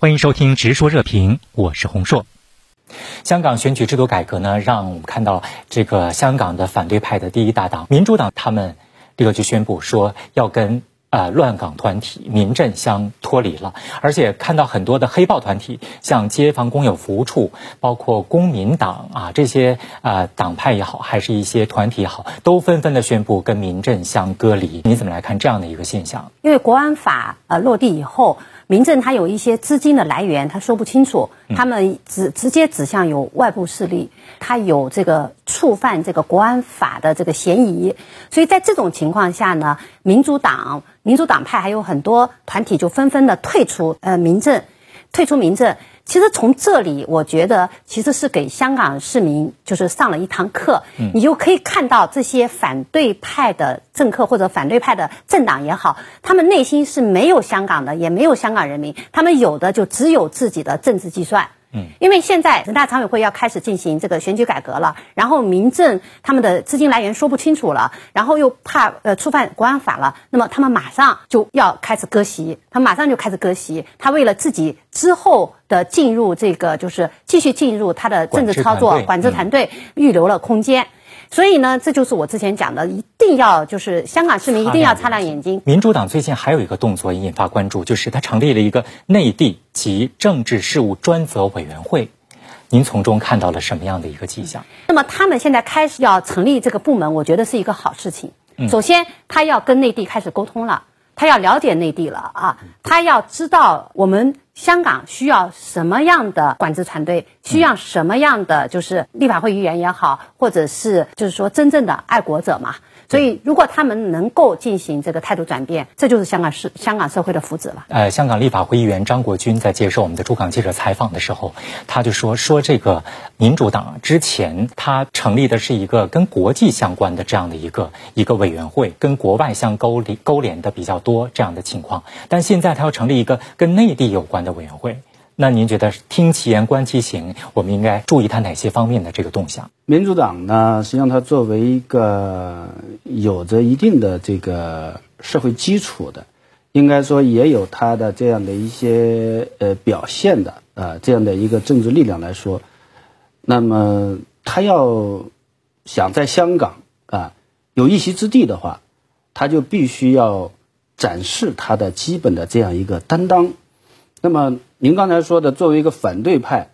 欢迎收听《直说热评》，我是洪硕。香港选举制度改革呢，让我们看到这个香港的反对派的第一大党民主党，他们立刻就宣布说要跟。呃，乱港团体、民阵相脱离了，而且看到很多的黑暴团体，像街坊工友服务处，包括公民党啊这些呃党派也好，还是一些团体也好，都纷纷的宣布跟民阵相隔离。你怎么来看这样的一个现象？因为国安法呃落地以后。民政它有一些资金的来源，他说不清楚，他们直直接指向有外部势力，他有这个触犯这个国安法的这个嫌疑，所以在这种情况下呢，民主党、民主党派还有很多团体就纷纷的退出呃民政，退出民政。其实从这里，我觉得其实是给香港市民就是上了一堂课。你就可以看到这些反对派的政客或者反对派的政党也好，他们内心是没有香港的，也没有香港人民，他们有的就只有自己的政治计算。嗯，因为现在人大常委会要开始进行这个选举改革了，然后民政他们的资金来源说不清楚了，然后又怕呃触犯国安法了，那么他们马上就要开始割席，他马上就开始割席，他为了自己之后的进入这个就是继续进入他的政治操作管制团队预留了空间。所以呢，这就是我之前讲的，一定要就是香港市民一定要擦亮眼睛。民主党最近还有一个动作引发关注，就是他成立了一个内地及政治事务专责委员会。您从中看到了什么样的一个迹象？那么他们现在开始要成立这个部门，我觉得是一个好事情。首先，他要跟内地开始沟通了，他要了解内地了啊，他要知道我们。香港需要什么样的管制团队？需要什么样的就是立法会议员也好，或者是就是说真正的爱国者嘛？所以，如果他们能够进行这个态度转变，这就是香港社香港社会的福祉了。呃，香港立法会议员张国军在接受我们的驻港记者采访的时候，他就说说这个民主党之前他成立的是一个跟国际相关的这样的一个一个委员会，跟国外相勾连勾连的比较多这样的情况，但现在他要成立一个跟内地有关的委员会。那您觉得听其言观其行，我们应该注意它哪些方面的这个动向？民主党呢，实际上它作为一个有着一定的这个社会基础的，应该说也有它的这样的一些呃表现的啊这样的一个政治力量来说，那么他要想在香港啊有一席之地的话，他就必须要展示他的基本的这样一个担当。那么您刚才说的，作为一个反对派，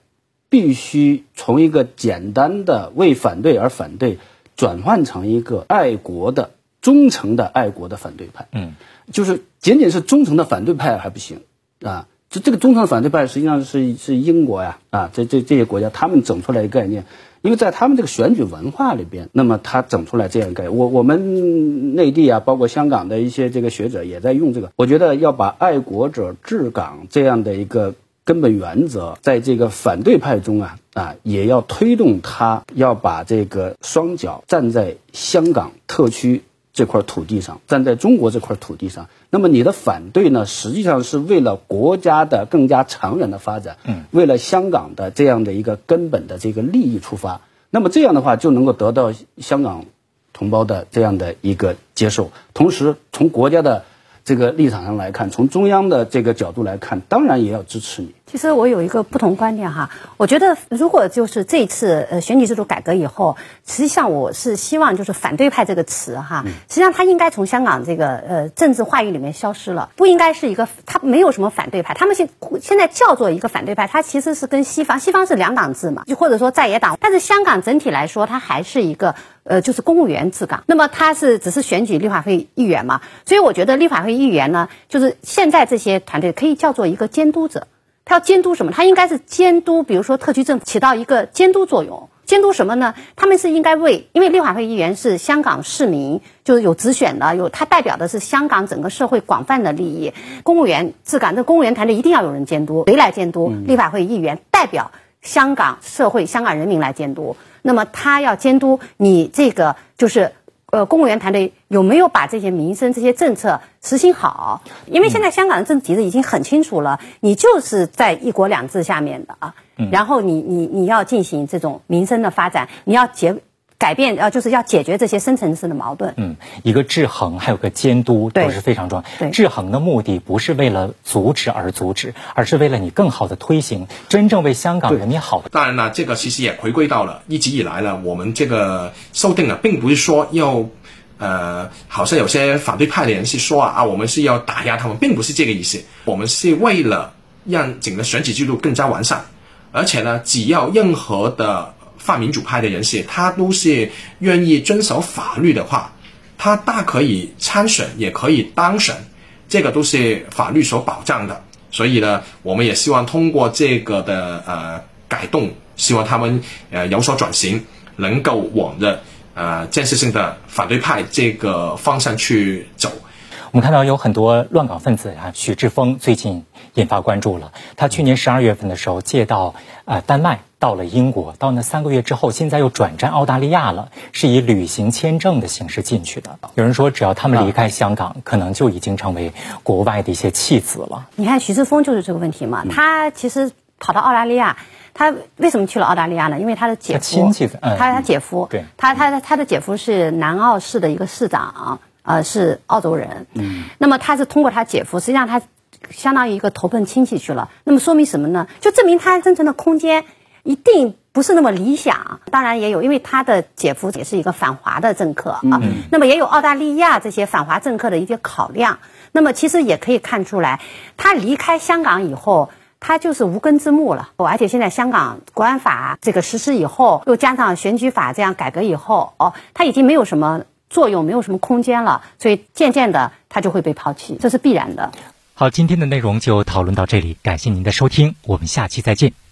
必须从一个简单的为反对而反对，转换成一个爱国的、忠诚的爱国的反对派。嗯，就是仅仅是忠诚的反对派还不行啊！这这个忠诚的反对派，实际上是是英国呀啊，这这这些国家他们整出来的概念。因为在他们这个选举文化里边，那么他整出来这样一个，我我们内地啊，包括香港的一些这个学者也在用这个。我觉得要把爱国者治港这样的一个根本原则，在这个反对派中啊啊，也要推动他要把这个双脚站在香港特区。这块土地上，站在中国这块土地上，那么你的反对呢，实际上是为了国家的更加长远的发展，嗯，为了香港的这样的一个根本的这个利益出发，那么这样的话就能够得到香港同胞的这样的一个接受，同时从国家的。这个立场上来看，从中央的这个角度来看，当然也要支持你。其实我有一个不同观点哈，我觉得如果就是这次呃选举制度改革以后，实际上我是希望就是反对派这个词哈，实际上它应该从香港这个呃政治话语里面消失了，不应该是一个它没有什么反对派，他们现现在叫做一个反对派，它其实是跟西方西方是两党制嘛，就或者说在野党，但是香港整体来说，它还是一个。呃，就是公务员治港，那么他是只是选举立法会议员嘛？所以我觉得立法会议员呢，就是现在这些团队可以叫做一个监督者，他要监督什么？他应该是监督，比如说特区政府起到一个监督作用。监督什么呢？他们是应该为，因为立法会议员是香港市民，就是有直选的，有他代表的是香港整个社会广泛的利益。公务员治港，这公务员团队一定要有人监督，谁来监督？立法会议员代表。香港社会、香港人民来监督，那么他要监督你这个就是，呃，公务员团队有没有把这些民生、这些政策实行好？因为现在香港的政治体制已经很清楚了，你就是在一国两制下面的啊，然后你你你要进行这种民生的发展，你要解改变呃，就是要解决这些深层次的矛盾。嗯，一个制衡，还有个监督都是非常重要。制衡的目的不是为了阻止而阻止，而是为了你更好的推行真正为香港人民好。当然了，这个其实也回归到了一直以来呢，我们这个修订呢，并不是说要呃，好像有些反对派的人是说啊，我们是要打压他们，并不是这个意思。我们是为了让整个选举制度更加完善，而且呢，只要任何的。泛民主派的人士，他都是愿意遵守法律的话，他大可以参选，也可以当选，这个都是法律所保障的。所以呢，我们也希望通过这个的呃改动，希望他们呃有所转型，能够往着呃建设性的反对派这个方向去走。我们看到有很多乱港分子啊，许志峰最近引发关注了。他去年十二月份的时候借到呃丹麦。到了英国，到那三个月之后，现在又转战澳大利亚了，是以旅行签证的形式进去的。有人说，只要他们离开香港，可能就已经成为国外的一些弃子了。你看，徐志峰就是这个问题嘛。他其实跑到澳大利亚，他为什么去了澳大利亚呢？因为他的姐夫，亲戚，他他姐夫，对，他他他的姐夫是南澳市的一个市长，呃，是澳洲人。嗯，那么他是通过他姐夫，实际上他相当于一个投奔亲戚去了。那么说明什么呢？就证明他生存的空间。一定不是那么理想，当然也有，因为他的姐夫也是一个反华的政客啊。那么也有澳大利亚这些反华政客的一些考量。那么其实也可以看出来，他离开香港以后，他就是无根之木了。而且现在香港国安法这个实施以后，又加上选举法这样改革以后，哦，他已经没有什么作用，没有什么空间了。所以渐渐的，他就会被抛弃，这是必然的。好，今天的内容就讨论到这里，感谢您的收听，我们下期再见。